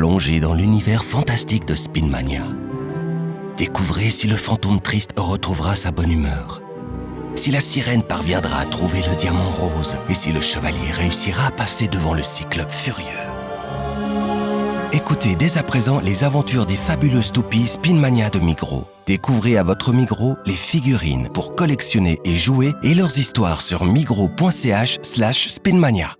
plongez dans l'univers fantastique de Spinmania. Découvrez si le fantôme triste retrouvera sa bonne humeur, si la sirène parviendra à trouver le diamant rose et si le chevalier réussira à passer devant le cyclope furieux. Écoutez dès à présent les aventures des fabuleuses toupies Spinmania de Migros. Découvrez à votre Migros les figurines pour collectionner et jouer et leurs histoires sur migros.ch/spinmania.